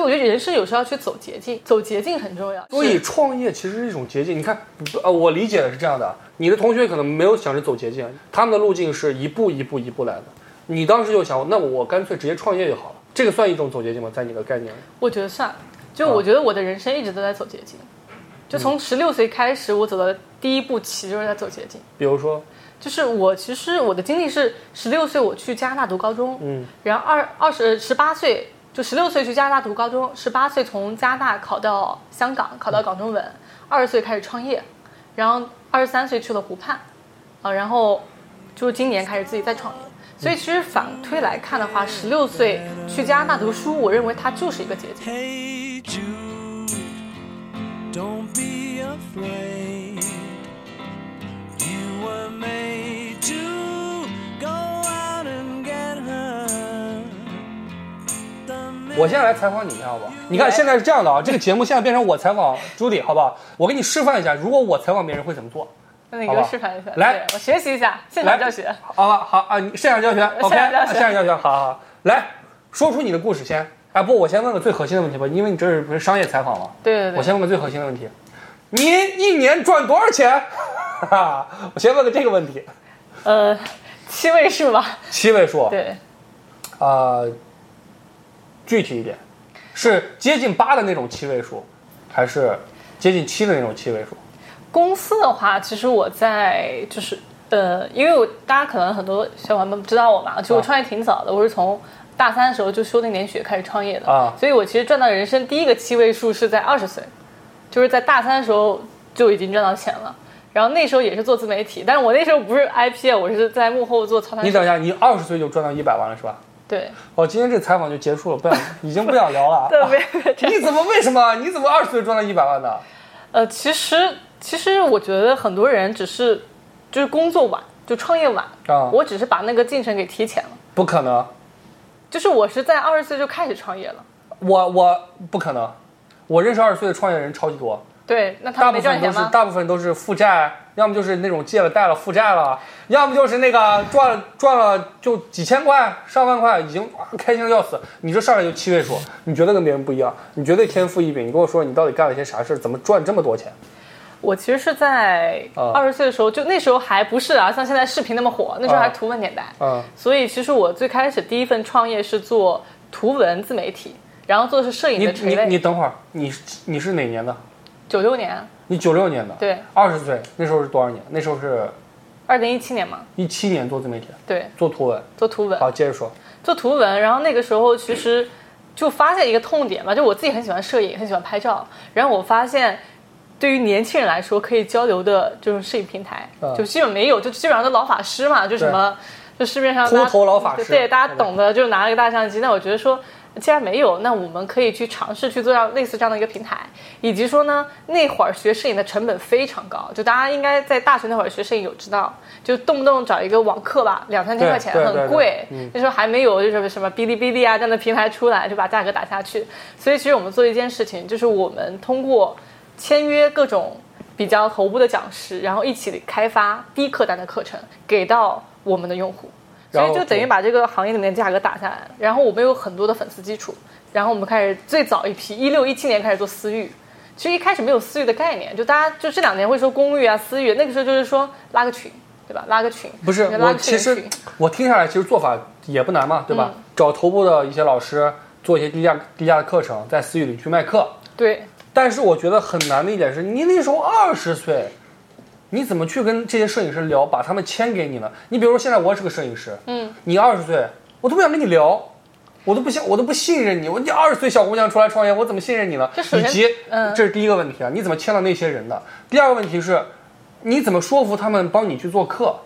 所以我觉得人生有时候要去走捷径，走捷径很重要。所以创业其实是一种捷径。你看，呃，我理解的是这样的：你的同学可能没有想着走捷径，他们的路径是一步一步一步来的。你当时就想，那我干脆直接创业就好了。这个算一种走捷径吗？在你的概念里？我觉得算。就我觉得我的人生一直都在走捷径，就从十六岁开始，我走的第一步棋就是在走捷径。比如说，就是我其实我的经历是十六岁我去加拿大读高中，嗯，然后二二十十八岁就十六岁去加拿大读高中，十八岁从加拿大考到香港，考到港中文，二十岁开始创业，然后二十三岁去了湖畔，啊，然后就是今年开始自己再创业。所以其实反推来看的话，十六岁去加拿大读书，我认为它就是一个捷径。我现在来采访你一下，好不好？你看现在是这样的啊，这个节目现在变成我采访朱迪，好不好？我给你示范一下，如果我采访别人会怎么做。那你给我示范一下，来，我学习一下现场教学。好好啊，你现场教学，OK，现场教学，好好，来说出你的故事先。哎，不，我先问个最核心的问题吧，因为你这是不是商业采访吗？对对对。我先问个最核心的问题，您一年赚多少钱？哈哈我先问个这个问题。呃，七位数吧。七位数。对。啊，具体一点，是接近八的那种七位数，还是接近七的那种七位数？公司的话，其实我在就是呃，因为我大家可能很多小伙伴们不知道我嘛，其实我创业挺早的，我是从大三的时候就修那年学开始创业的啊，所以我其实赚到人生第一个七位数是在二十岁，就是在大三的时候就已经赚到钱了，然后那时候也是做自媒体，但是我那时候不是 IP，我是在幕后做操盘。你等一下，你二十岁就赚到一百万了是吧？对。哦，今天这采访就结束了，不想已经不想聊了。对，你怎么为什么你怎么二十岁赚了一百万呢？呃，其实。其实我觉得很多人只是，就是工作晚，就创业晚啊。我只是把那个进程给提前了。不可能，就是我是在二十岁就开始创业了。我我不可能，我认识二十岁的创业人超级多。对，那他没赚钱吗？大部分都是负债，要么就是那种借了贷了负债了，要么就是那个赚赚了就几千块、上万块，已经开心的要死。你这上来就七位数，你觉得跟别人不一样？你绝对天赋异禀。你跟我说，你到底干了些啥事儿？怎么赚这么多钱？我其实是在二十岁的时候，就那时候还不是啊，像现在视频那么火，那时候还图文年代。嗯，所以其实我最开始第一份创业是做图文自媒体，然后做的是摄影的垂类。你你等会儿，你你是哪年的？九六年。你九六年的？对。二十岁那时候是多少年？那时候是二零一七年嘛。一七年做自媒体。对。做图文。做图文。好，接着说。做图文，然后那个时候其实就发现一个痛点嘛，就我自己很喜欢摄影，很喜欢拍照，然后我发现。对于年轻人来说，可以交流的这种摄影平台，就基本没有，就基本上都老法师嘛，就什么，就市面上秃头老法师，对大家懂的，就拿了个大相机。那我觉得说，既然没有，那我们可以去尝试去做到类似这样的一个平台，以及说呢，那会儿学摄影的成本非常高，就大家应该在大学那会儿学摄影有知道，就动不动找一个网课吧，两三千块钱，很贵。那时候还没有就是什么哔哩哔哩啊这样的平台出来，就把价格打下去。所以其实我们做一件事情，就是我们通过。签约各种比较头部的讲师，然后一起开发低客单的课程给到我们的用户，所以就等于把这个行业里面价格打下来。然后我们有很多的粉丝基础，然后我们开始最早一批一六一七年开始做私域，其实一开始没有私域的概念，就大家就这两年会说公域啊私域，那个时候就是说拉个群，对吧？拉个群不是我其实我听下来其实做法也不难嘛，对吧？找头部的一些老师做一些低价低价的课程，在私域里去卖课，对。但是我觉得很难的一点是，你那时候二十岁，你怎么去跟这些摄影师聊，把他们签给你呢？你比如说现在我是个摄影师，嗯，你二十岁，我都不想跟你聊，我都不信，我都不信任你。我你二十岁小姑娘出来创业，我怎么信任你呢？以及，嗯，这是第一个问题啊，你怎么签了那些人的？第二个问题是，你怎么说服他们帮你去做客，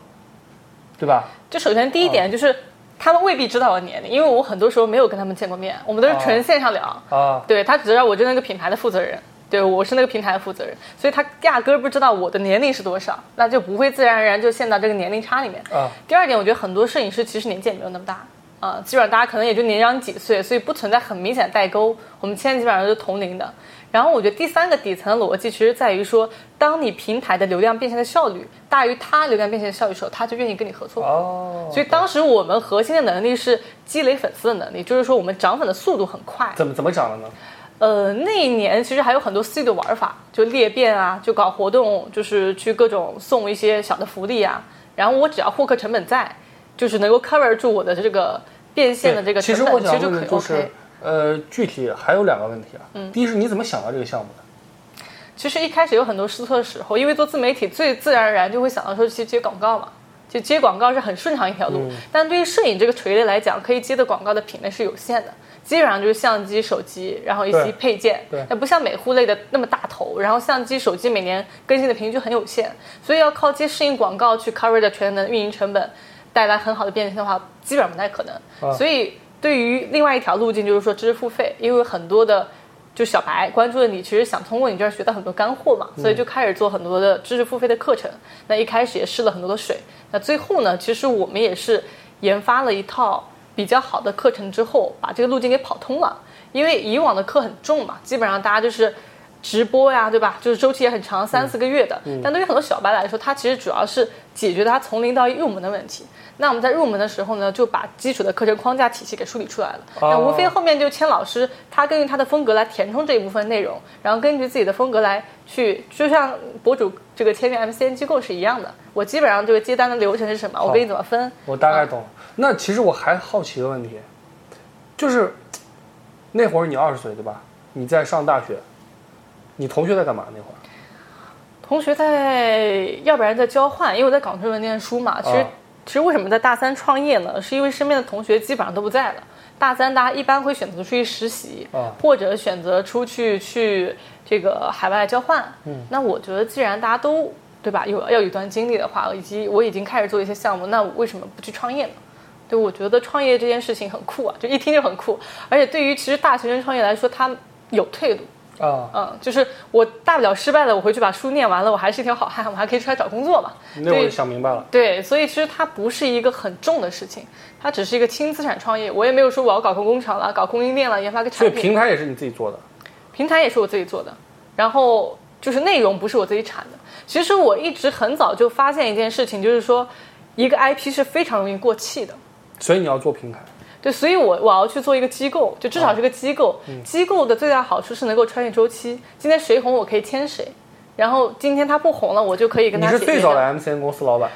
对吧？就首先第一点就是。他们未必知道我年龄，因为我很多时候没有跟他们见过面，我们都是纯线上聊。啊，对他只知道我是那个品牌的负责人，对我是那个平台的负责人，所以他压根儿不知道我的年龄是多少，那就不会自然而然就陷到这个年龄差里面。啊，第二点，我觉得很多摄影师其实年纪也没有那么大，啊、基本上大家可能也就年长几岁，所以不存在很明显的代沟。我们现在基本上都是同龄的。然后我觉得第三个底层的逻辑其实在于说，当你平台的流量变现的效率大于他流量变现的效率的时候，他就愿意跟你合作。哦，所以当时我们核心的能力是积累粉丝的能力，就是说我们涨粉的速度很快。怎么怎么涨的呢？呃，那一年其实还有很多 C 的玩法，就裂变啊，就搞活动，就是去各种送一些小的福利啊。然后我只要获客成本在，就是能够 cover 住我的这个变现的这个其成本，其实我想就可以问就是，OK。呃，具体还有两个问题啊。嗯，第一是你怎么想到这个项目的？其实一开始有很多试错的时候，因为做自媒体最自然而然就会想到说去接广告嘛，就接广告是很顺畅一条路。嗯但对于摄影这个垂类来讲，可以接的广告的品类是有限的，基本上就是相机、手机，然后一些配件对。那不像美护类的那么大头，然后相机、手机每年更新的频率就很有限，所以要靠接适应广告去 cover 的全能运营成本，带来很好的变现的话，基本上不太可能。啊所以对于另外一条路径就是说知识付费，因为很多的就小白关注了你，其实想通过你这儿学到很多干货嘛，所以就开始做很多的知识付费的课程。那一开始也试了很多的水，那最后呢，其实我们也是研发了一套比较好的课程之后，把这个路径给跑通了。因为以往的课很重嘛，基本上大家就是直播呀，对吧？就是周期也很长，三四个月的。但对于很多小白来说，它其实主要是解决他从零到一入门的问题。那我们在入门的时候呢，就把基础的课程框架体系给梳理出来了。那无非后面就签老师，他根据他的风格来填充这一部分内容，然后根据自己的风格来去，就像博主这个签约 MCN 机构是一样的。我基本上这个接单的流程是什么，我给你怎么分。我大概懂了。那其实我还好奇一个问题，就是那会儿你二十岁对吧？你在上大学，你同学在干嘛那会儿？同学在，要不然在交换，因为我在港中文念书嘛。其实，啊其实为什么在大三创业呢？是因为身边的同学基本上都不在了。大三大家一般会选择出去实习，啊或者选择出去去这个海外交换。嗯，那我觉得既然大家都对吧，有要有一段经历的话，以及我已经开始做一些项目，那我为什么不去创业呢？对，我觉得创业这件事情很酷啊，就一听就很酷。而且对于其实大学生创业来说，他有退路。啊，嗯，就是我大不了失败了，我回去把书念完了，我还是一条好汉，我还可以出来找工作嘛。那会儿对想明白了。对，所以其实它不是一个很重的事情，它只是一个轻资产创业。我也没有说我要搞个工厂了，搞供应链了，研发个产品所以。平台也是你自己做的。平台也是我自己做的，然后就是内容不是我自己产的。其实我一直很早就发现一件事情，就是说一个 IP 是非常容易过气的。所以你要做平台。对，所以我我要去做一个机构，就至少是个机构。嗯机构的最大好处是能够穿越周期。今天谁红，我可以签谁。然后今天他不红了，我就可以跟他解约是最早的 MCN 公司老板。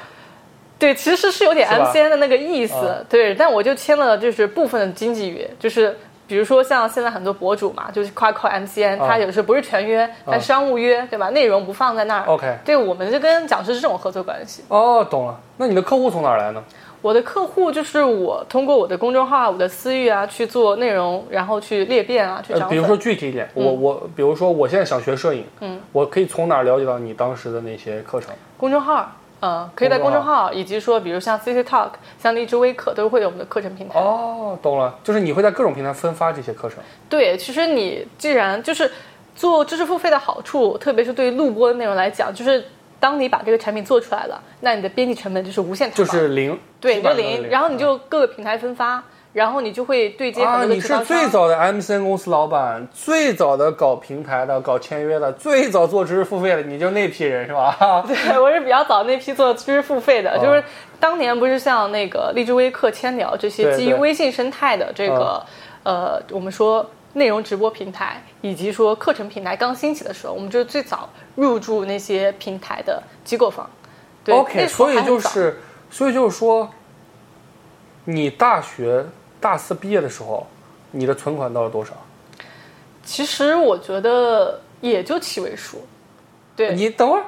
对，其实是有点 MCN 的那个意思，啊对，但我就签了就是部分的经纪约，就是比如说像现在很多博主嘛，就是夸靠 MCN，、啊他有的时候不是全约，但商务约，对吧？内容不放在那儿。OK 对，我们就跟讲师是这种合作关系。哦，懂了。那你的客户从哪儿来呢？我的客户就是我通过我的公众号啊、我的私域啊去做内容，然后去裂变啊，去呃，涨粉。比如说具体一点，我我比如说我现在想学摄影，嗯，我可以从哪儿了解到你当时的那些课程？公众号，嗯，可以在公公众众号，以及说比如像 CC Talk、像荔枝微课都会有我们的课程平台。哦，懂了，就是你会在各种平台分发这些课程。对，其实你既然就是做知识付费的好处，特别是对于录播的内容来讲，就是当你把这个产品做出来了，那你的编辑成本就是无限就，是零，对，你就零，然后你就各个平台分发，然后你就会对接很啊，多啊你是。最早的 MCN 公司老板，最早的搞平台的、搞签约的，最早做知识付费的，你就那批人是吧？对，我是比较早那批做知识付费的，哦就是当年不是像那个荔枝微课、千聊这些基于微信生态的这个呃，我们说内容直播平台以及说课程平台刚兴起的时候，我们就是最早入驻那些平台的机构方。对 OK，所以就是，所以就是说，你大学大四毕业的时候，你的存款到了多少？其实我觉得也就七位数。对，你等会儿，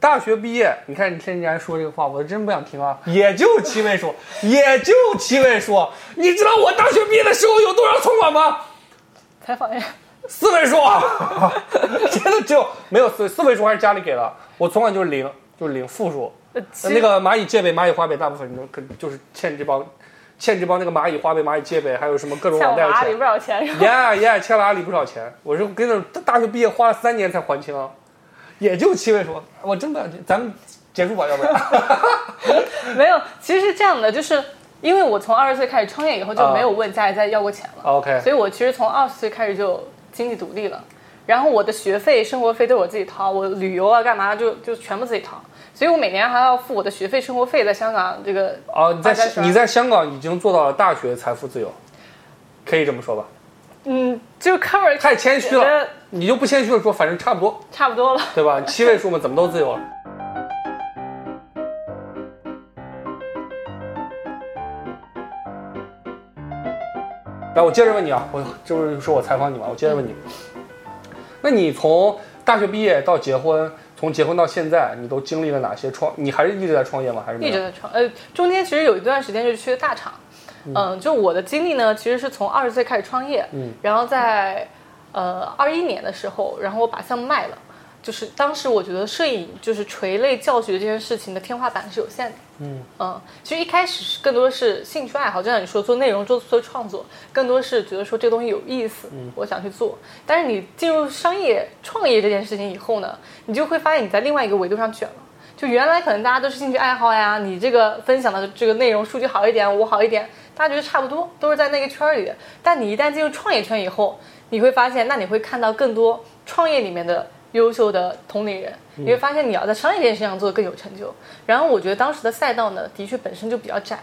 大学毕业，你看你天然说这个话，我真不想听啊！也就七位数，也就七位数。你知道我大学毕业的时候有多少存款吗？采访一下。四位数啊！真的只有没有四四位数还是家里给的，我存款就是零，就是零负数。那个蚂蚁借呗、蚂蚁花呗，大部分人可就是欠这帮，欠这帮那个蚂蚁花呗、蚂蚁借呗，还有什么各种网贷的钱我阿里不。少钱是吧？呀呀，欠了阿里不少钱。我是跟着大学毕业花了三年才还清，也就七位数。我真不想听，咱们结束吧，要不然。没有，其实是这样的，就是因为我从二十岁开始创业以后就没有问家里再要过钱了，OK，所以我其实从二十岁开始就经济独立了。然后我的学费、生活费都是我自己掏，我旅游啊干嘛就就全部自己掏，所以我每年还要付我的学费、生活费，在香港这个哦，你在大概是你在香港已经做到了大学财富自由，可以这么说吧？嗯就 cover 太谦虚了，你就不谦虚的说，反正差不多，差不多了。对吧？七位数嘛，怎么都自由了。来，我接着问你啊，我这不是说我采访你吗？我接着问你，那你从大学毕业到结婚，从结婚到现在，你都经历了哪些创？你还是一直在创业吗？还是一直在创，呃，中间其实有一段时间就是去的大厂，嗯、就我的经历呢，其实是从二十岁开始创业，嗯，然后在呃二一年的时候，然后我把项目卖了，就是当时我觉得摄影就是垂类教学这件事情的天花板是有限的，嗯嗯，其实一开始是更多是兴趣爱好，就像你说做内容做做创作，更多是觉得说这个东西有意思，我想去做。但是你进入商业创业这件事情以后呢，你就会发现你在另外一个维度上卷了。就原来可能大家都是兴趣爱好呀，你这个分享的这个内容数据好一点，我好一点，大家觉得差不多，都是在那个圈儿里的。但你一旦进入创业圈以后，你会发现，那你会看到更多创业里面的优秀的同龄人，你会发现你要在商业这件事情上做得更有成就。然后我觉得当时的赛道呢，的确本身就比较窄。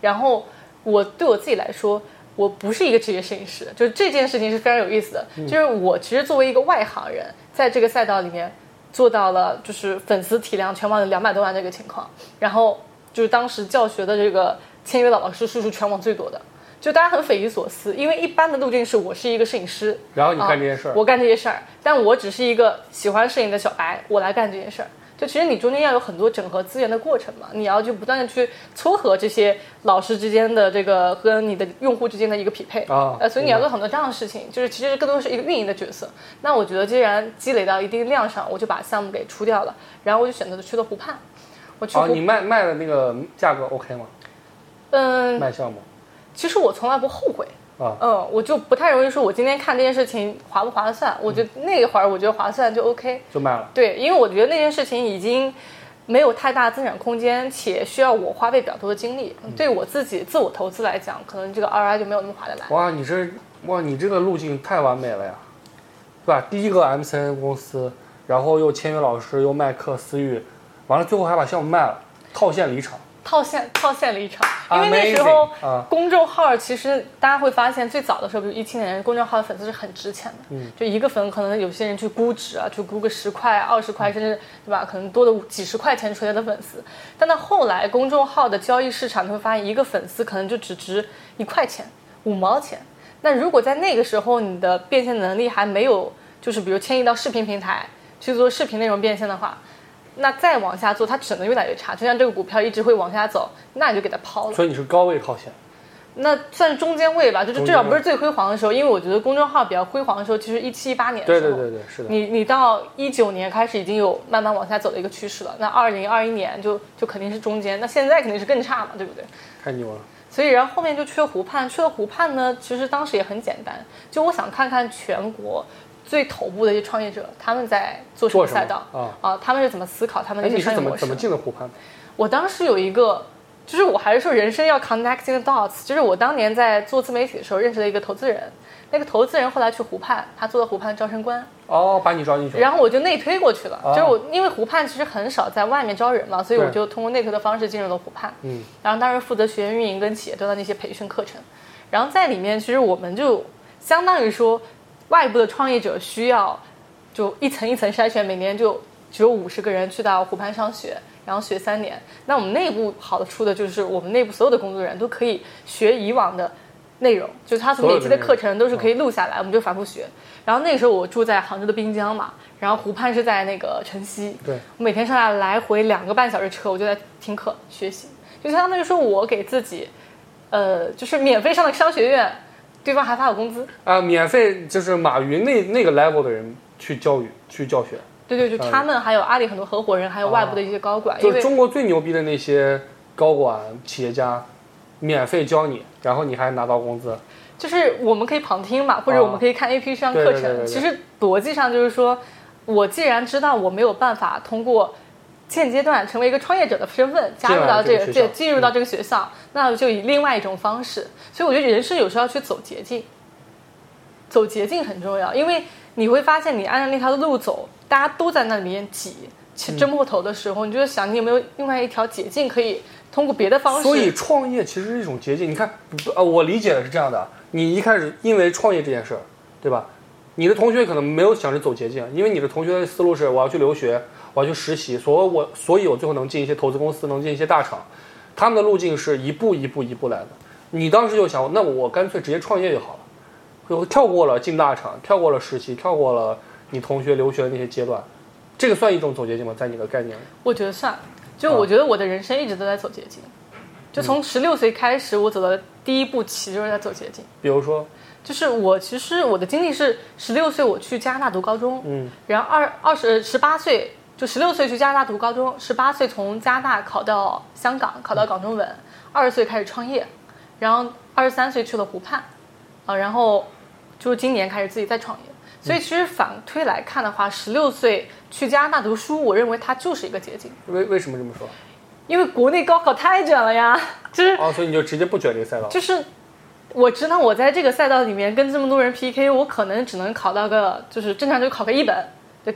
然后我对我自己来说，我不是一个职业摄影师，就是这件事情是非常有意思的。就是我其实作为一个外行人，在这个赛道里面做到了就是粉丝体量全网的两百多万这个情况，然后就是当时教学的这个签约的老师数是全网最多的。就大家很匪夷所思，因为一般的路径是我是一个摄影师，然后你干这些事儿。啊，我干这些事儿，但我只是一个喜欢摄影的小白，我来干这件事儿。就其实你中间要有很多整合资源的过程嘛，你要去不断的去撮合这些老师之间的这个和你的用户之间的一个匹配。啊呃，所以你要做很多这样的事情，就是其实更多是一个运营的角色。那我觉得既然积累到一定量上，我就把项目给出掉了，然后我就选择了去了湖畔。我去哦，你卖卖的那个价格 OK 吗？嗯，卖项目其实我从来不后悔。啊，嗯，我就不太容易说，我今天看这件事情划不划算？我觉得那一会儿我觉得划算就 OK。就卖了。对，因为我觉得那件事情已经没有太大增长空间，且需要我花费比较多的精力。对我自己自我投资来讲，可能这个 ROI 就没有那么划得来。哇，你这哇，你这个路径太完美了呀，对吧？第一个 MCN 公司，然后又签约老师，又卖课私域，完了最后还把项目卖了，套现离场。套现套现了一场，因为那时候啊公众号其实大家会发现，最早的时候，比如一七年，公众号的粉丝是很值钱的，嗯就一个粉可能有些人去估值啊，去估个十块、二十块，甚至对吧，可能多的几十块钱出来的粉丝。但到后来，公众号的交易市场，你会发现一个粉丝可能就只值一块钱、五毛钱。那如果在那个时候，你的变现能力还没有，就是比如迁移到视频平台去做视频内容变现的话，那再往下做，它只能越来越差。就像这个股票一直会往下走，那你就给它抛了。所以你是高位套现。那算是中间位吧，就是至少不是最辉煌的时候，因为我觉得公众号比较辉煌的时候，其实一七一八年的时候，对对对对，是的。你你到一九年开始已经有慢慢往下走的一个趋势了，那二零二一年就就肯定是中间，那现在肯定是更差嘛，对不对？太牛了。所以然后后面就去了湖畔，去了湖畔呢，其实当时也很简单，就我想看看全国最头部的一些创业者他们在做什么么赛道啊他们是怎么思考他们哎，的一你是些商业模式怎么怎么进的湖畔？我当时有一个，就是我还是说人生要 connecting the dots，就是我当年在做自媒体的时候认识了一个投资人，那个投资人后来去湖畔，他做了湖畔招生官，哦，把你招进去了。然后我就内推过去了。啊就是我因为湖畔其实很少在外面招人嘛，所以我就通过内推的方式进入了湖畔。嗯，然后当时负责学员运营跟企业端的那些培训课程，然后在里面其实我们就相当于说，外部的创业者需要就一层一层筛选，每年就只有五十个人去到湖畔上学。然后学三年，那我们内部好的处的就是我们内部所有的工作人员都可以学以往的内容，就是他所每期的课程都是可以录下来，我们就反复学。然后那个时候我住在杭州的滨江嘛，然后湖畔是在那个城西，对，我每天上下来回两个半小时车，我就在听课学习，就相当于说我给自己，呃，就是免费上的商学院，对方还发我工资。啊，免费就是马云那那个 level 的人去教育去教学，对对，就他们还有阿里很多合伙人，还有外部的一些高管，就是中国最牛逼的那些高管企业家，免费教你，然后你还拿到工资。就是我们可以旁听嘛，或者我们可以看 A P 上课程。对对对对对其实逻辑上就是说，我既然知道我没有办法通过现阶段成为一个创业者的身份加入到这个这进入到这个学校，那就以另外一种方式。所以我觉得人生有时候要去走捷径，走捷径很重要，因为你会发现你按照那条路走，大家都在那里面挤，去争破头的时候，你就想你有没有另外一条捷径可以通过别的方式。所以创业其实是一种捷径。你看，不呃，我理解的是这样的：你一开始因为创业这件事儿，对吧？你的同学可能没有想着走捷径，因为你的同学的思路是我要去留学，我要去实习，所以我所以我最后能进一些投资公司，能进一些大厂。他们的路径是一步一步一步来的。你当时就想，那我干脆直接创业就好了，就跳过了进大厂，跳过了实习，跳过了你同学留学的那些阶段。这个算一种走捷径吗？在你的概念里？我觉得算，就啊我觉得我的人生一直都在走捷径，就从十六岁开始，我走的第一步棋就是在走捷径。比如说，就是我其实我的经历是十六岁我去加拿大读高中，嗯，然后二二十十八岁就十六岁去加拿大读高中，十八岁从加拿大考到香港，考到港中文，二十岁开始创业，然后二十三岁去了湖畔，啊，然后就是今年开始自己再创业。所以其实反推来看的话，十六岁去加拿大读书，我认为它就是一个捷径，为为什么这么说？因为国内高考太卷了呀，就是哦，所以你就直接不卷这个赛道。就是我知道我在这个赛道里面跟这么多人 PK，我可能只能考到个就是正常就考个一本，对，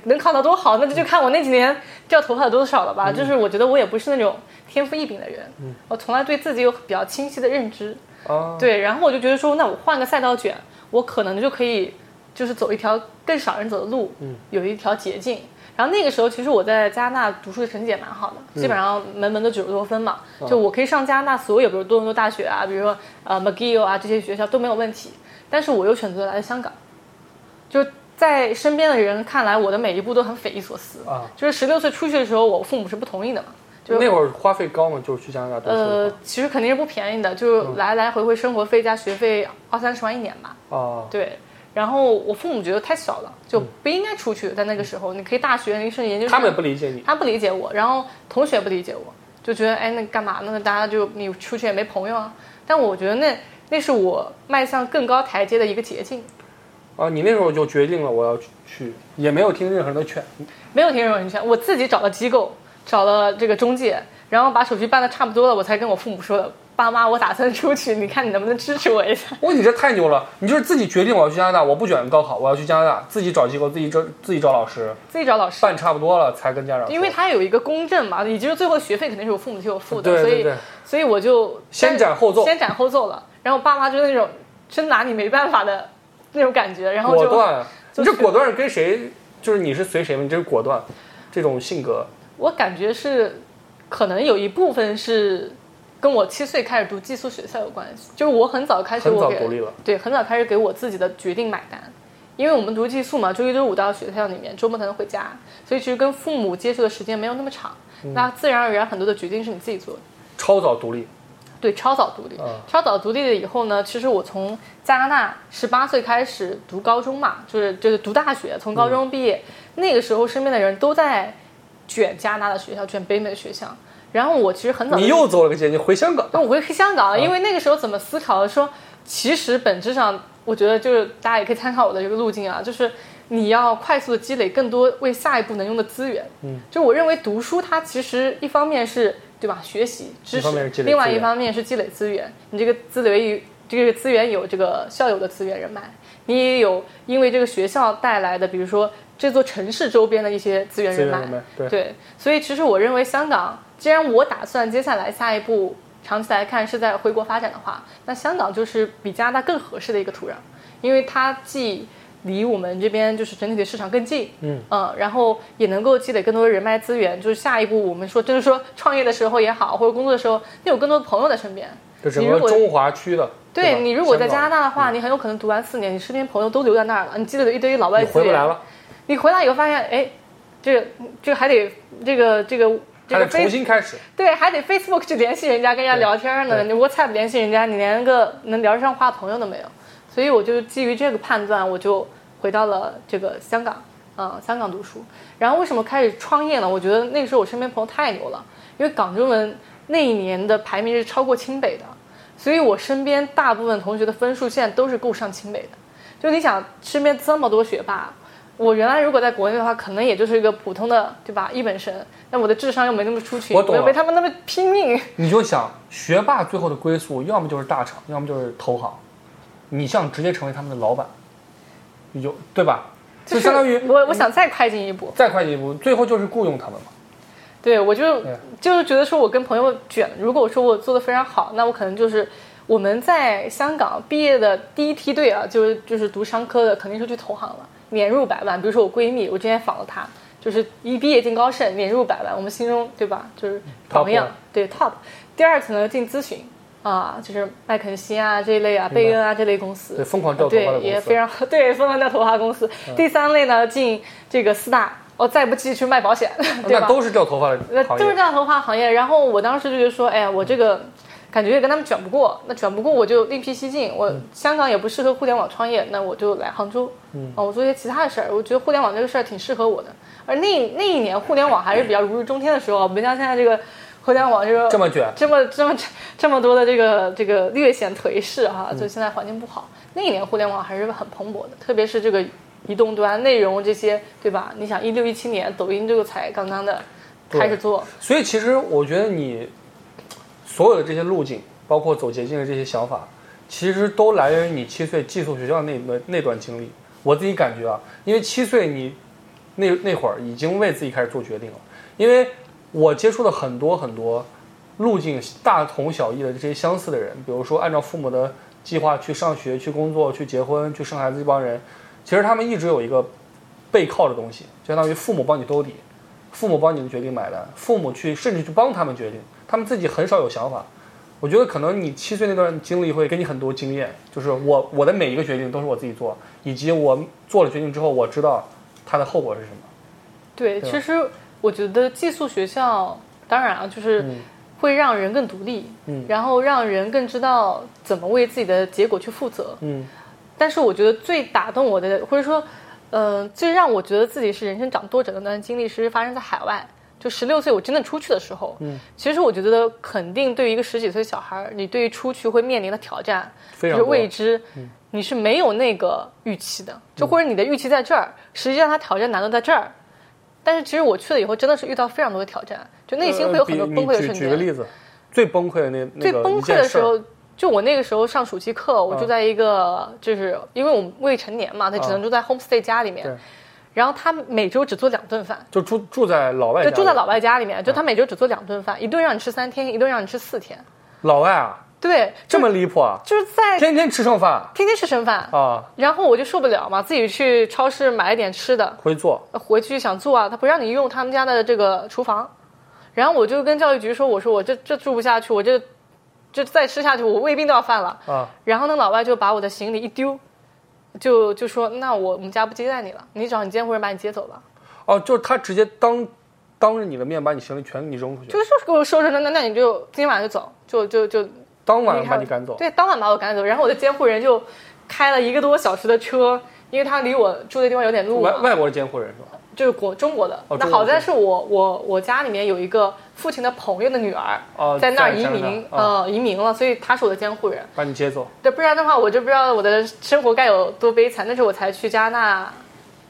能考到多好，那就看我那几年掉头发多少了吧。就是我觉得我也不是那种天赋异禀的人，我从来对自己有比较清晰的认知，啊，对，然后我就觉得说，那我换个赛道卷，我可能就可以就是走一条更少人走的路，嗯，有一条捷径。然后那个时候，其实我在加拿大读书的成绩也蛮好的，基本上门门都九十多分嘛，就我可以上加拿大所有，比如多伦多大学啊，比如说呃 McGill 啊这些学校都没有问题。但是我又选择来了香港，就在身边的人看来，我的每一步都很匪夷所思。啊，就是十六岁出去的时候，我父母是不同意的嘛，就那会儿花费高嘛？就是去加拿大读书呃，其实肯定是不便宜的，就是来来回回生活费加学费二三十万一年吧。话啊，对，然后我父母觉得太小了，就不应该出去。在那个时候，你可以大学，你甚至研究生。他们也不理解你。他不理解我，然后同学也不理解我，就觉得哎，那干嘛呢？大家就你出去也没朋友啊。但我觉得那那是我迈向更高台阶的一个捷径，啊，你那时候就决定了我要去，也没有听任何人的劝。没有听任何人劝，我自己找了机构，找了这个中介，然后把手续办的差不多了，我才跟我父母说的。爸妈，我打算出去，你看你能不能支持我一下？哇，你这太牛了！你就是自己决定我要去加拿大，我不卷高考，我要去加拿大，自己找机构，自己找自己找老师，自己找老师，办差不多了才跟家长说。因为他有一个公证嘛，也就是最后学费肯定是我父母替我付的，所以所以我就先斩后奏先斩后奏了。然后我爸妈就那种真拿你没办法的 那种感觉，然后就果断。你这果断是跟谁？就是你是随谁吗？你这是果断，这种性格。我感觉是可能有一部分是跟我七岁开始读寄宿学校有关系，就是我很早开始我独立了。对很早开始给我自己的决定买单。因为我们读寄宿嘛，周一、周五到学校里面，周末才能回家，所以其实跟父母接触的时间没有那么长，嗯那自然而然很多的决定是你自己做的。超早独立，对，超早独立。嗯超早独立了以后呢，其实我从加拿大十八岁开始读高中嘛，就是就是读大学，从高中毕业，那个时候身边的人都在卷加拿大的学校，卷北美的学校。然后我其实很早你又走了个捷径，回香港。那我回香港了，因为那个时候怎么思考的？说其实本质上，我觉得就是大家也可以参考我的这个路径啊，就是你要快速的积累更多为下一步能用的资源。嗯，就我认为读书它其实一方面是对吧，学习知识另外一方面是积累资源。你这个资源这个资源有这个校友的资源人脉，你也有因为这个学校带来的，比如说这座城市周边的一些资源人脉资源人。脉，对，对，所以其实我认为香港，既然我打算接下来下一步长期来看是在回国发展的话，那香港就是比加拿大更合适的一个土壤，因为它既离我们这边就是整体的市场更近，嗯然后也能够积累更多的人脉资源，就是下一步我们说，就是说创业的时候也好，或者工作的时候，你有更多的朋友在身边。你如果个中华区的。对吧你如果在加拿大的话，你很有可能读完四年，你身边朋友都留在那儿了，你积累了一堆老外资源，回不来了，你回来以后发现，哎，这个这个还得这个这个这个还得重新开始。对，还得 Facebook 去联系人家，跟人家聊天呢。你 WhatsApp 联系人家，你连个能聊得上话的朋友都没有。所以我就基于这个判断，我就回到了这个香港，嗯，香港读书。然后为什么开始创业呢？我觉得那个时候我身边朋友太牛了，因为港中文那一年的排名是超过清北的，所以我身边大部分同学的分数现在都是够上清北的。就你想，身边这么多学霸，我原来如果在国内的话，可能也就是一个普通的，对吧？一本生，但我的智商又没那么出群，我懂又没他们那么拼命。你就想，学霸最后的归宿，要么就是大厂，要么就是投行。你想直接成为他们的老板，你就对吧？就相当于我我想再快进一步，再快进一步，最后就是雇佣他们嘛。对我就就是觉得说我跟朋友卷，如果说我做的非常好，那我可能就是我们在香港毕业的第一梯队啊，就是就是读商科的，肯定是去投行了，年入百万。比如说我闺蜜，我之前访了她，就是一毕业进高盛，年入百万，我们心中对吧，就是榜样对 top。第二层呢进咨询啊，就是麦肯锡啊这一类啊，贝恩啊这类公司，对，疯狂掉头发的对，公司。也非常 对，疯狂掉头发公司。第三类呢，进这个四大，哦，再不济去卖保险，对吧？那都是掉头发的那行业。就是掉头发行业。然后我当时就觉得说，哎呀，我这个感觉也跟他们卷不过，那卷不过我就另辟蹊径。我香港也不适合互联网创业，那我就来杭州，嗯，啊，我做一些其他的事儿。我觉得互联网这个事儿挺适合我的。而那那一年互联网还是比较如日中天的时候，不像现在这个互联网这个这么卷，这么这么这么多的这个这个略显颓势哈，就现在环境不好。那一年互联网还是很蓬勃的，特别是这个移动端内容这些，对吧？你想一六一七年抖音这个才刚刚的开始做，所以其实我觉得你所有的这些路径，包括走捷径的这些想法，其实都来源于你七岁寄宿学校那那那段经历。我自己感觉啊，因为七岁你那那会儿已经为自己开始做决定了。因为我接触了很多很多路径大同小异的这些相似的人，比如说按照父母的计划去上学、去工作、去结婚、去生孩子这帮人，其实他们一直有一个背靠的东西，相当于父母帮你兜底，父母帮你的决定买单，父母去甚至去帮他们决定，他们自己很少有想法。我觉得可能你七岁那段经历会给你很多经验，就是我我的每一个决定都是我自己做，以及我做了决定之后，我知道它的后果是什么。对其实我觉得寄宿学校，当然啊，就是嗯会让人更独立，嗯然后让人更知道怎么为自己的结果去负责。嗯但是我觉得最打动我的，或者说，呃，最让我觉得自己是人生长多者的那段经历，是发生在海外。就十六岁我真的出去的时候，嗯，其实我觉得肯定对于一个十几岁小孩儿，你对于出去会面临的挑战，就是未知，你是没有那个预期的，就或者你的预期在这儿，实际上它挑战难度在这儿。但是其实我去了以后，真的是遇到非常多的挑战，就内心会有很多崩溃的瞬间。举举个例子，最崩溃的那那个最崩溃的时候，就我那个时候上暑期课，我啊住在一个，就是因为我们未成年嘛，他只能住在 homestay 家里面。对，然后他每周只做两顿饭，就住住在老外就住在老外家里面，就他每周只做两顿饭，一顿让你吃三天，一顿让你吃四天。老外啊，对，这么离谱啊，就是在天天吃剩饭天天吃剩饭，啊，然后我就受不了嘛，自己去超市买了点吃的，会做，回去想做啊，他不让你用他们家的这个厨房，然后我就跟教育局说，我说我这这住不下去，我这这再吃下去，我胃病都要犯了。啊，然后那老外就把我的行李一丢，就就说那我我们家不接待你了，你找你监护人把你接走吧。哦，就是他直接当当着你的面把你行李全给你扔出去，就是给我收拾，那那那你就今天晚上就走，就就就当晚把你赶走，对，当晚把我赶走。然后我的监护人就开了一个多小时的车，因为他离我住的地方有点路，外外国的监护人是吧？就是国中国的。那好在是我我我家里面有一个父亲的朋友的女儿。哦，在那儿移民，呃，移民了，所以他是我的监护人。把你接走，对，不然的话，我就不知道我的生活该有多悲惨。那时候我才去加拿大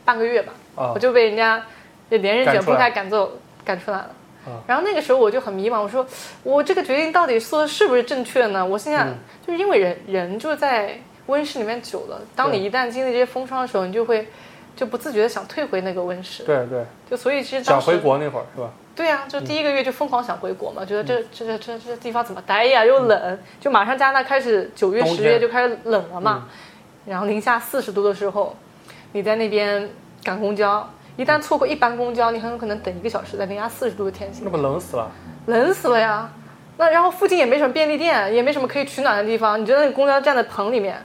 半个月吧，啊我就被人家就连人卷铺盖赶走，赶出来了。啊。然后那个时候我就很迷茫，我说我这个决定到底做的是不是正确呢？我心想，嗯。就是因为人人就在温室里面久了，当你一旦经历这些风霜的时候，你就会就不自觉的想退回那个温室。对对，就所以其实想回国那会儿是吧？对呀、就第一个月就疯狂想回国嘛，觉得嗯这这这这这地方怎么待呀？又冷，就马上加拿大开始九月十月就开始冷了嘛，然后零下四十度的时候，你在那边赶公交，一旦错过一班公交，你很有可能等一个小时，在零下四十度的天气。那，不冷死了？冷死了呀。那然后附近也没什么便利店，也没什么可以取暖的地方，你觉得那个公交站在棚里面，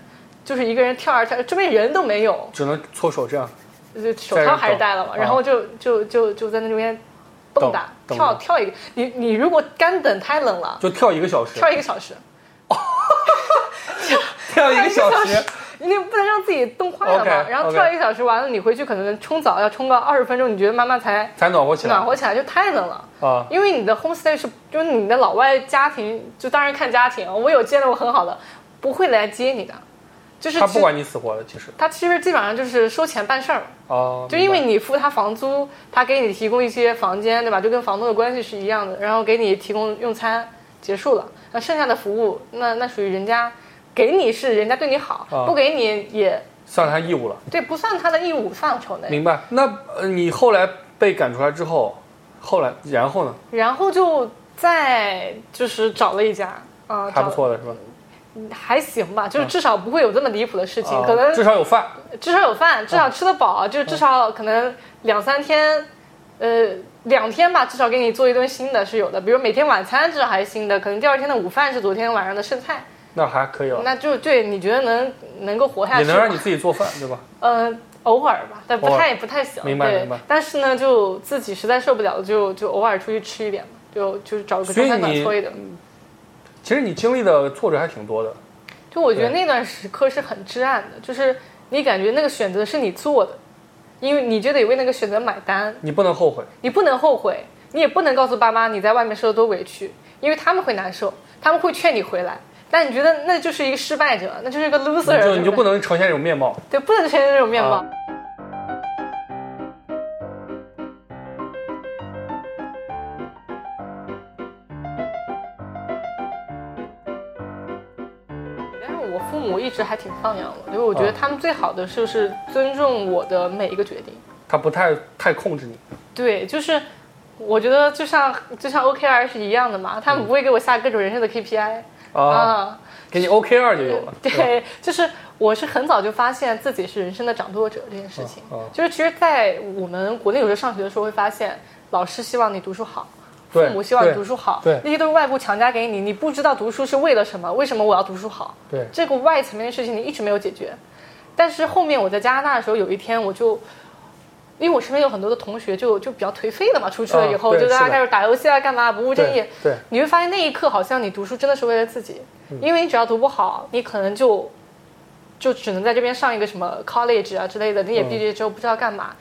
就是一个人跳啊跳，这边人都没有，只能搓手这样，就手套还是戴了嘛，然后就就就就在那边蹦跶跳跳一个，你你如果干等太冷了，就跳一个小时，跳一个小时，跳一个小时，你不能让自己冻坏了嘛。然后跳一个小时完了，你回去可能冲澡要冲个二十分钟，你觉得妈妈才才暖和起来暖和起来，就太冷了。啊。因为你的 homestay 是，就是你的老外家庭，就当然看家庭，我有见到过很好的，不会来接你的，就是他不管你死活的，其实他其实基本上就是收钱办事儿，哦，就因为你付他房租，他给你提供一些房间，对吧？就跟房东的关系是一样的，然后给你提供用餐，结束了。那剩下的服务，那那属于人家给你是人家对你好，啊不给你也算他义务了。对，不算他的义务范畴内。明白？那呃，你后来被赶出来之后，后来然后呢？然后就再就是找了一家啊，找还不错的是吧？还行吧，就是至少不会有这么离谱的事情，啊可能至少有饭。至少有饭，至少吃得饱，就至少可能两三天，呃，两天吧，至少给你做一顿新的是有的。比如每天晚餐至少还是新的，可能第二天的午饭是昨天晚上的剩菜，那还可以了，那就对你觉得能能够活下去，也能让你自己做饭，对吧？呃，偶尔吧，但不太不太行。对明白明白但是呢，就自己实在受不了了，就就偶尔出去吃一点嘛，就就是找个所以中餐馆搓一顿。其实你经历的挫折还挺多的。就我觉得那段时刻是很至暗的，就是你感觉那个选择是你做的，因为你就得为那个选择买单，你不能后悔，你不能后悔，你也不能告诉爸妈你在外面受了多委屈，因为他们会难受，他们会劝你回来。但你觉得那就是一个失败者，那就是一个 loser，你就你就不能呈现这种面貌。对，不能呈现这种面貌。啊但是我父母一直还挺放养我，就是我觉得啊他们最好的就是尊重我的每一个决定。他不太太控制你。对，就是我觉得就像就像 OKR 是一样的嘛，他们不会给我下各种人生的 KPI 啊，啊。给你 OK 二就有了。吧对，就是我是很早就发现自己是人生的掌舵者这件事情。啊啊就是其实，在我们国内有时候上学的时候会发现，老师希望你读书好。父母希望你读书好，对那些都是外部强加给你，你不知道读书是为了什么，为什么我要读书好？对，这个外层面的事情你一直没有解决。但是后面我在加拿大的时候，有一天我就，因为我身边有很多的同学就就比较颓废了嘛，出去了以后、就大家开始打游戏啊，干嘛不务正业对。对，你会发现那一刻好像你读书真的是为了自己，因为你只要读不好，你可能就就只能在这边上一个什么 college 啊之类的，你也毕业之后不知道干嘛，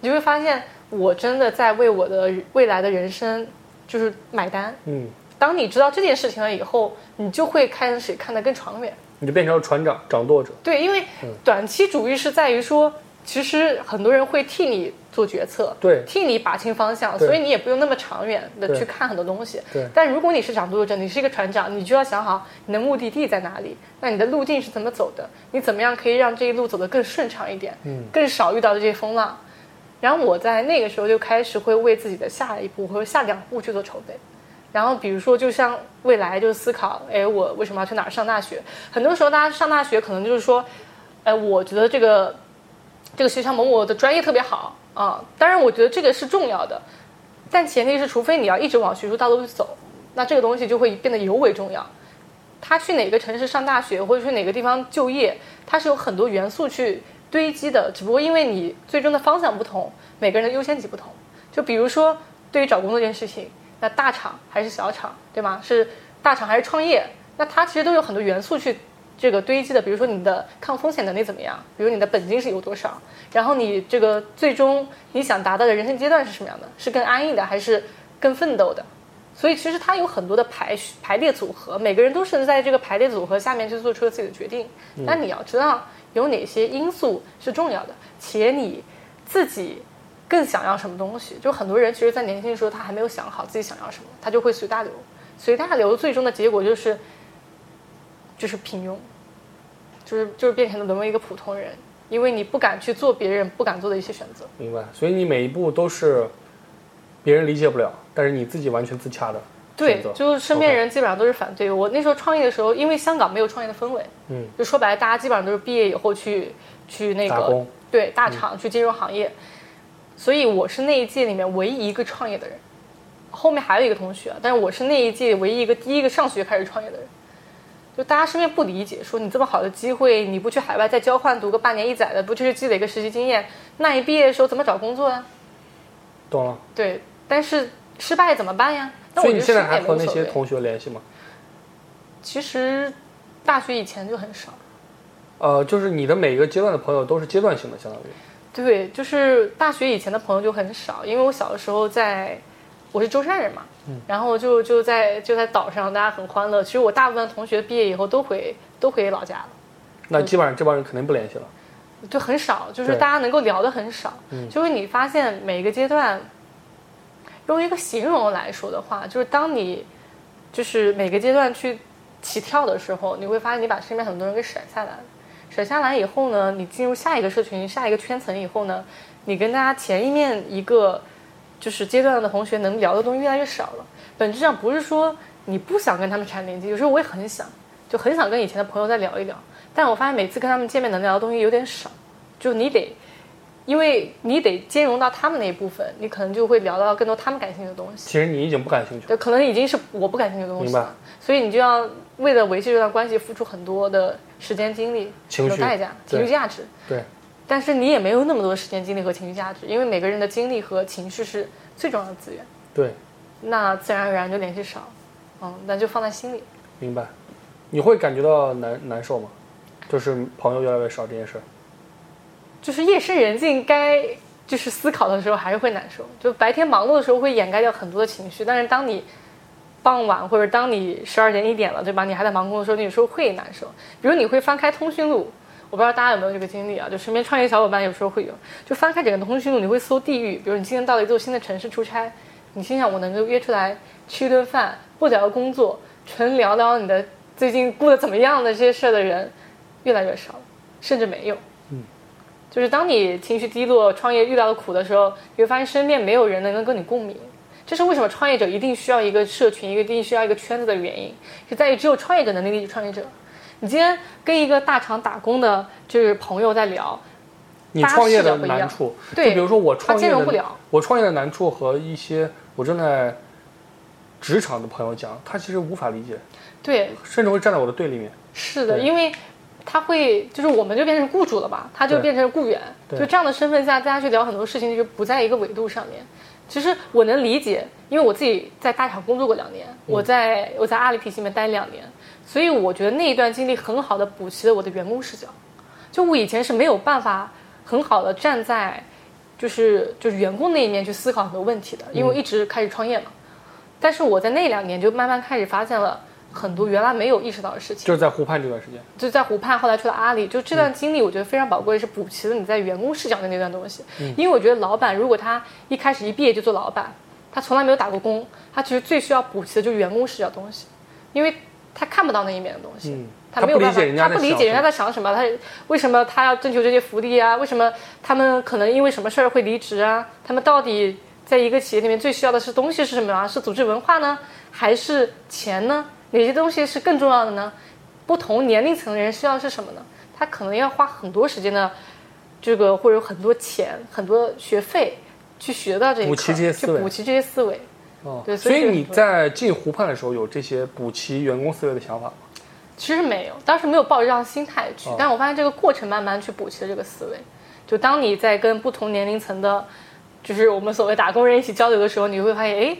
你就会发现我真的在为我的未来的人生就是买单。嗯，当你知道这件事情了以后，你就会开始看得更长远。你就变成了船长、掌舵者。对，因为短期主义是在于说，其实很多人会替你做决策，对替你把清方向，所以你也不用那么长远的去看很多东西。对但如果你是掌舵者，你是一个船长，你就要想好你的目的地在哪里，那你的路径是怎么走的，你怎么样可以让这一路走得更顺畅一点，嗯，更少遇到这些风浪。然后我在那个时候就开始会为自己的下一步或者下两步去做筹备。然后比如说，就像未来就思考，哎，我为什么要去哪儿上大学？很多时候大家上大学可能就是说，哎，我觉得这个这个学校某某的专业特别好啊。当然，我觉得这个是重要的，但前提是，除非你要一直往学术道路去走，那这个东西就会变得尤为重要。他去哪个城市上大学，或者去哪个地方就业，它是有很多元素去堆积的。只不过因为你最终的方向不同，每个人的优先级不同。就比如说，对于找工作这件事情，那大厂还是小厂，对吗？是大厂还是创业？那它其实都有很多元素去这个堆积的。比如说你的抗风险能力怎么样？比如你的本金是有多少？然后你这个最终你想达到的人生阶段是什么样的？是更安逸的，还是更奋斗的？所以其实它有很多的排序排列组合，每个人都是在这个排列组合下面去做出了自己的决定。那你要知道有哪些因素是重要的，且你自己更想要什么东西。就很多人其实，在年轻的时候他还没有想好自己想要什么，他就会随大流，随大流最终的结果就是就是平庸，就是就是变成了沦为一个普通人，因为你不敢去做别人不敢做的一些选择。明白。所以你每一步都是别人理解不了，但是你自己完全自洽的对。就是身边人基本上都是反对我。那时候创业的时候，因为香港没有创业的氛围，嗯，就说白了，大家基本上都是毕业以后去去那个。对大厂、去金融行业，所以我是那一届里面唯一一个创业的人。后面还有一个同学，但是我是那一届唯一一个第一个上学开始创业的人。就大家身边不理解，说你这么好的机会，你不去海外再交换读个半年一载的，不就是积累一个实习经验？那你毕业的时候怎么找工作啊？懂了。对，但是失败怎么办呀？所以你现在还和那些同学联系吗？其实大学以前就很少。呃，就是你的每个阶段的朋友都是阶段性的，相当于。对，就是大学以前的朋友就很少，因为我小的时候在，我是舟山人嘛，然后就就在就在岛上，大家很欢乐。其实我大部分同学毕业以后都回都回老家了，那基本上这帮人肯定不联系了。就很少，就是大家能够聊的很少。嗯就是你发现每个阶段，用一个形容来说的话，就是当你就是每个阶段去起跳的时候，你会发现你把身边很多人给甩下来了。甩下来以后呢，你进入下一个社群、下一个圈层以后呢，你跟大家前一面一个就是阶段的同学能聊的东西越来越少了。本质上不是说你不想跟他们产生连接，有时候我也很想，就很想跟以前的朋友再聊一聊，但我发现每次跟他们见面能聊的东西有点少，就你得，因为你得兼容到他们那一部分，你可能就会聊到更多他们感兴趣的东西。其实你已经不感兴趣了。对，可能已经是我不感兴趣的东西明白了，所以你就要为了维系这段关系付出很多的时间、精力、情绪代价、情对绪价值。对，但是你也没有那么多时间、精力和情绪价值，因为每个人的精力和情绪是最重要的资源，对，那自然而然就联系少，嗯，那就放在心里。明白。你会感觉到难难受吗？就是朋友越来越少这件事儿。就是夜深人静该就是思考的时候，还是会难受。就白天忙碌的时候会掩盖掉很多的情绪，但是当你傍晚或者当你十二点一点了，对吧？你还在忙工的时候，你有时候会难受。比如你会翻开通讯录，我不知道大家有没有这个经历啊？就身边创业小伙伴有时候会有，就翻开整个通讯录，你会搜地域。比如你今天到了一座新的城市出差，你心想我能够约出来吃一顿饭，不聊工作，纯聊聊你的最近过得怎么样的这些事儿的人，越来越少，甚至没有。就是当你情绪低落、创业遇到了苦的时候，你会发现身边没有人能够跟你共鸣。这是为什么创业者一定需要一个社群，一个一定需要一个圈子的原因，是在于只有创业者能理解创业者。你今天跟一个大厂打工的，就是朋友在聊，你创业的难处，就对比如说我创业的。我创业的难处和一些我正在职场的朋友讲，他其实无法理解，对，甚至会站在我的对立面。是的，因为他会就是我们就变成雇主了吧，他就变成雇员，就这样的身份下，大家去聊很多事情就是不在一个维度上面。其实我能理解，因为我自己在大厂工作过两年，我在我在阿里体系里面待两年，所以我觉得那一段经历很好的补齐了我的员工视角。就我以前是没有办法很好的站在就是就是员工那一面去思考很多问题的，因为我一直开始创业嘛。但是我在那两年就慢慢开始发现了很多原来没有意识到的事情。就是在湖畔这段时间，就在湖畔，后来去了阿里，就这段经历，我觉得非常宝贵，是补齐了你在员工视角的那段东西。因为我觉得老板如果他一开始一毕业就做老板，他从来没有打过工，他其实最需要补齐的就是员工视角东西，因为他看不到那一面的东西。嗯，他没有办法他不理解人家在想什么，他为什么他要征求这些福利啊？为什么他们可能因为什么事儿会离职啊？他们到底在一个企业里面最需要的是东西是什么啊？是组织文化呢，还是钱呢？哪些东西是更重要的呢？不同年龄层的人需要的是什么呢？他可能要花很多时间的，这个或者有很多钱、很多学费去学到这些去补齐这些思维。哦，对所以你在进湖畔的时候有这些补齐员工思维的想法吗？其实没有，当时没有抱着这样的心态去，哦但我发现这个过程慢慢去补齐了这个思维。就当你在跟不同年龄层的，就是我们所谓打工人一起交流的时候，你会发现，哎，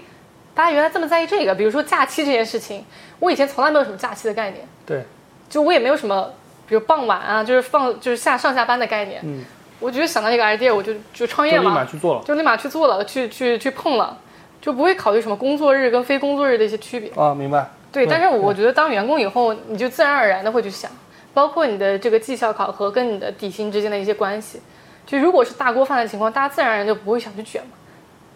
大家原来这么在意这个。比如说假期这件事情，我以前从来没有什么假期的概念，对，就我也没有什么，比如傍晚啊，就是放就是下上下班的概念。嗯，我只是想到一个 idea，我就就创业就立马嘛，去做了就立马去做了，去去去碰了，就不会考虑什么工作日跟非工作日的一些区别。啊，明白？对，对但是我觉得当员工以后，你就自然而然的会去想，包括你的这个绩效考核跟你的底薪之间的一些关系。就如果是大锅饭的情况，大家自然而然就不会想去卷嘛。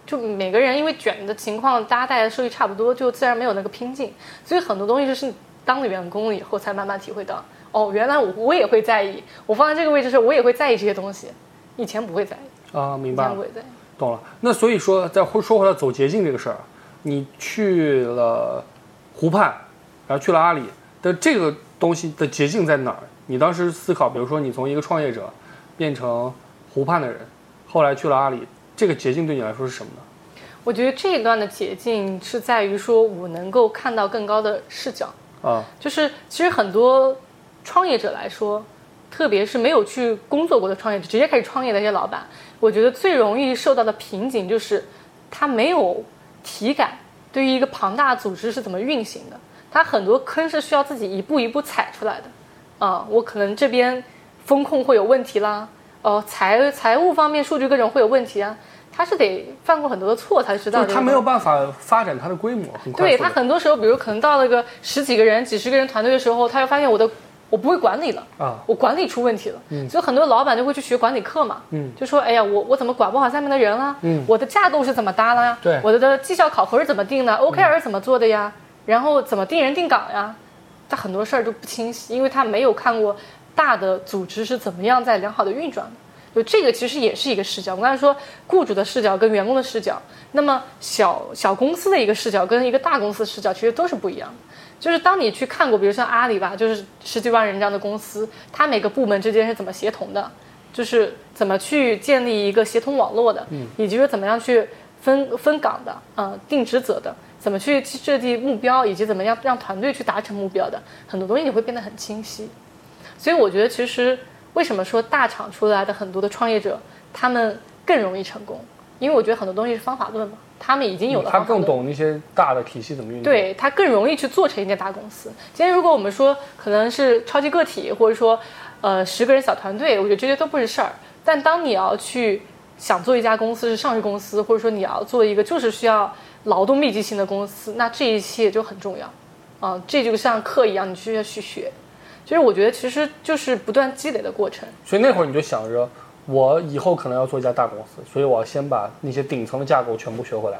就每个人因为卷的情况，大家带来的收益差不多，就自然没有那个拼劲。所以很多东西就是当了员工以后才慢慢体会到，哦，原来我我也会在意，我放在这个位置上，我也会在意这些东西，以前不会在意，啊，明白以前不。会在意。懂了。那所以说，再说说回来走捷径这个事儿，你去了湖畔，然后去了阿里的这个东西的捷径在哪儿？你当时思考，比如说你从一个创业者变成湖畔的人，后来去了阿里，这个捷径对你来说是什么呢？我觉得这一段的捷径是在于说我能够看到更高的视角。啊，就是其实很多创业者来说，特别是没有去工作过的创业者，直接开始创业的一些老板，我觉得最容易受到的瓶颈就是他没有体感，对于一个庞大组织是怎么运行的，他很多坑是需要自己一步一步踩出来的。啊、我可能这边风控会有问题啦，呃，财财务方面数据各种会有问题啊，他是得犯过很多的错才知道他没有办法发展他的规模，很快对他很多时候，比如可能到了个十几个人、几十个人团队的时候，他又发现我的我不会管理了啊，我管理出问题了，所以很多老板就会去学管理课嘛，嗯。就说哎呀，我我怎么管不好下面的人啦，嗯。我的架构是怎么搭的呀，对。我的的绩效考核是怎么定的，OKR 怎么做的呀，然后怎么定人定岗呀，他很多事儿就不清晰，因为他没有看过大的组织是怎么样在良好的运转的。就这个其实也是一个视角。我刚才说雇主的视角跟员工的视角，那么小小公司的一个视角跟一个大公司的视角其实都是不一样的。就是当你去看过，比如像阿里吧，就是十几万人这样的公司，它每个部门之间是怎么协同的，就是怎么去建立一个协同网络的，以及说怎么样去分分岗的，呃，定职责的，怎么去设计目标，以及怎么样让团队去达成目标的，很多东西你会变得很清晰。所以我觉得，其实为什么说大厂出来的很多的创业者，他们更容易成功？因为我觉得很多东西是方法论嘛，他们已经有了他。更懂那些大的体系怎么运作。，对他更容易去做成一间大公司。今天如果我们说可能是超级个体，或者说呃十个人小团队，我觉得这些都不是事儿。但当你要去想做一家公司是上市公司，或者说你要做一个就是需要劳动密集型的公司，那这一切就很重要。啊、这就像课一样，你需要去学。就是我觉得其实就是不断积累的过程。所以那会儿你就想着，我以后可能要做一家大公司，所以我要先把那些顶层的架构全部学回来。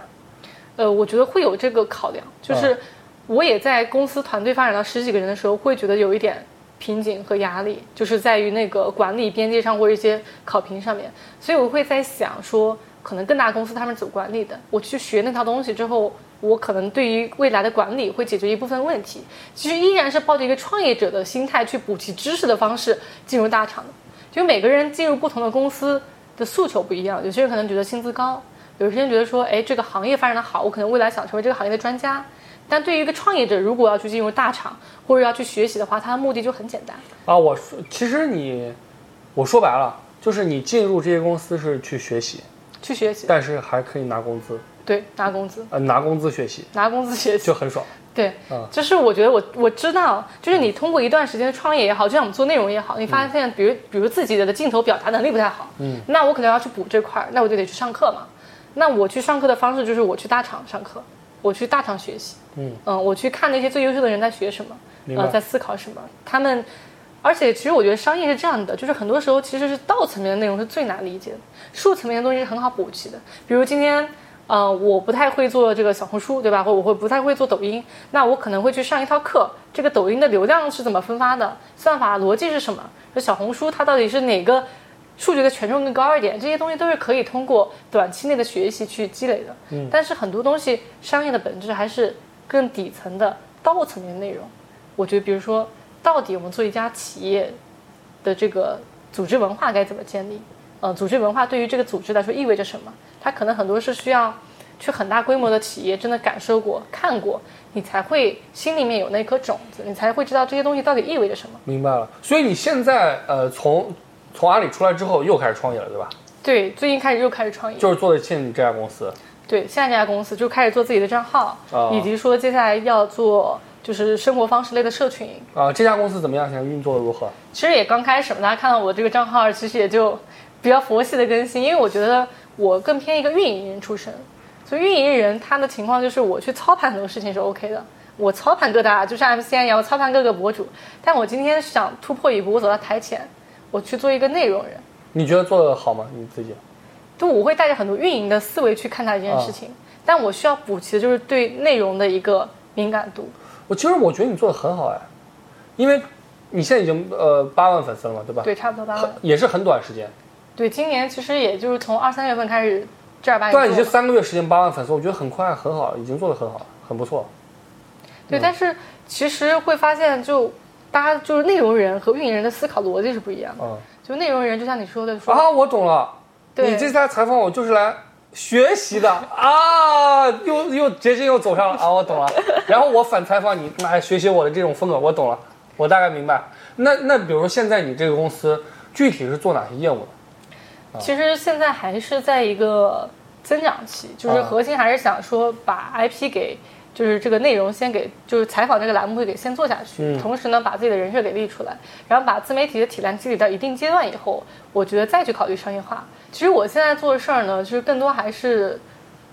呃，我觉得会有这个考量，就是我也在公司团队发展到十几个人的时候，会觉得有一点瓶颈和压力，就是在于那个管理边界上或者一些考评上面，所以我会在想说，可能更大公司他们怎么管理的，我去学那套东西之后，我可能对于未来的管理会解决一部分问题。其实依然是抱着一个创业者的心态去补齐知识的方式进入大厂的，就每个人进入不同的公司的诉求不一样，有些人可能觉得薪资高。有些人觉得说，哎，这个行业发展的好，我可能未来想成为这个行业的专家。但对于一个创业者，如果要去进入大厂或者要去学习的话，他的目的就很简单。啊，我说，其实你，我说白了，就是你进入这些公司是去学习，去学习，但是还可以拿工资，对，拿工资，呃，拿工资学习拿工资学习，就很爽。对嗯，就是我觉得我我知道，就是你通过一段时间的创业也好，就像我们做内容也好，你发现，比如比如自己的镜头表达能力不太好，嗯，那我可能要去补这块儿，那我就得去上课嘛。那我去上课的方式就是我去大厂上课，我去大厂学习，嗯我去看那些最优秀的人在学什么，呃，在思考什么，他们。而且，其实我觉得商业是这样的，就是很多时候其实是道层面的内容是最难理解的，术层面的东西是很好补齐的。比如今天，呃，我不太会做这个小红书，对吧？或我会不太会做抖音，那我可能会去上一套课，这个抖音的流量是怎么分发的，算法逻辑是什么？这小红书它到底是哪个数据的权重更高一点？这些东西都是可以通过短期内的学习去积累的。嗯，但是很多东西商业的本质还是更底层的道层面的内容。我觉得，比如说，到底我们做一家企业的这个组织文化该怎么建立？呃，组织文化对于这个组织来说意味着什么？它可能很多是需要去很大规模的企业真的感受过、看过，你才会心里面有那颗种子，你才会知道这些东西到底意味着什么。明白了。所以你现在呃，从从阿里出来之后又开始创业了，对吧？对，最近开始又开始创业，就是做的现在这家公司。对，现在这家公司就开始做自己的账号，哦以及说接下来要做就是生活方式类的社群。啊，这家公司怎么样？现在运作的如何？其实也刚开始嘛，大家看到我这个账号，其实也就比较佛系的更新，因为我觉得我更偏一个运营人出身，所以运营人他的情况就是我去操盘很多事情是 OK 的，我操盘各大就像 MCN 一样，我操盘各个博主，但我今天想突破一步，我走到台前，我去做一个内容人，你觉得做的好吗？你自己？就我会带着很多运营的思维去看待这件事情，但我需要补齐的就是对内容的一个敏感度。我其实我觉得你做的很好哎，因为你现在已经呃八万粉丝了嘛，对吧？对，差不多八万。也是很短时间，对，今年其实也就是从二三月份开始正儿八经对，已经三个月时间八万粉丝，我觉得很快很好，已经做的很好，很不错。对，但是其实会发现，就大家就是内容人和运营人的思考逻辑是不一样的。嗯就内容人，就像你说的说，啊，我懂了，对你这次来采访我就是来学习的 啊，又又捷径又走上了啊，我懂了。然后我反采访你，来，学习我的这种风格，我懂了，我大概明白。那那比如说现在你这个公司具体是做哪些业务的？其实现在还是在一个增长期，就是啊核心还是想说把 IP 给。就是这个内容先给，就是采访这个栏目会给先做下去，嗯同时呢把自己的人设给立出来，然后把自媒体的体量积累到一定阶段以后，我觉得再去考虑商业化。其实我现在做的事儿呢，就是更多还是，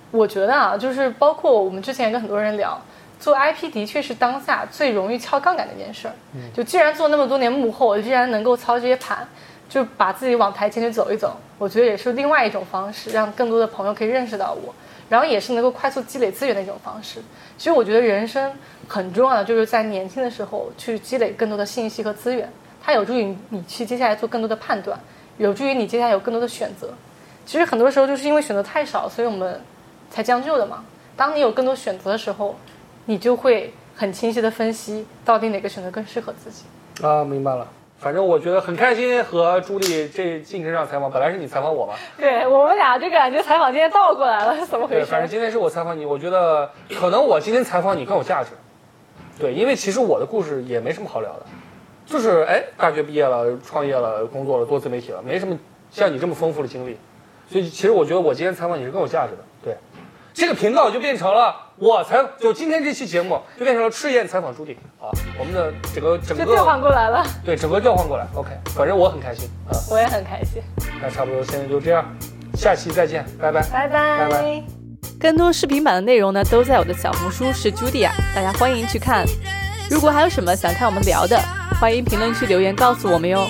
我觉得啊，就是包括我们之前跟很多人聊，做 IP 的确是当下最容易敲杠杆的一件事儿。就既然做那么多年幕后，我既然能够操这些盘，就把自己往台前去走一走，我觉得也是另外一种方式，让更多的朋友可以认识到我，然后也是能够快速积累资源的一种方式。其实我觉得人生很重要的就是在年轻的时候去积累更多的信息和资源，它有助于你去接下来做更多的判断，有助于你接下来有更多的选择。其实很多时候就是因为选择太少，所以我们才将就的嘛。当你有更多选择的时候，你就会很清晰的分析到底哪个选择更适合自己。啊，明白了。反正我觉得很开心和朱莉这进这场采访，本来是你采访我嘛，对我们俩就感觉采访今天倒过来了，是怎么回对，事？反正今天是我采访你，我觉得可能我今天采访你更有价值。对，因为其实我的故事也没什么好聊的，就是哎，大学毕业了，创业了，工作了，做自媒体了，没什么像你这么丰富的经历。所以其实我觉得我今天采访你是更有价值的。对，这个频道就变成了我采，就今天这期节目就变成了赤焰采访朱迪啊，我们的整个整就调换过来了，对整个调换过来。OK，反正我很开心啊。我也很开心。那差不多现在就这样，下期再见，拜拜。拜拜。拜拜更多视频版的内容呢，都在我的小红书是 Judy 啊，大家欢迎去看。如果还有什么想看我们聊的，欢迎评论区留言告诉我们哟。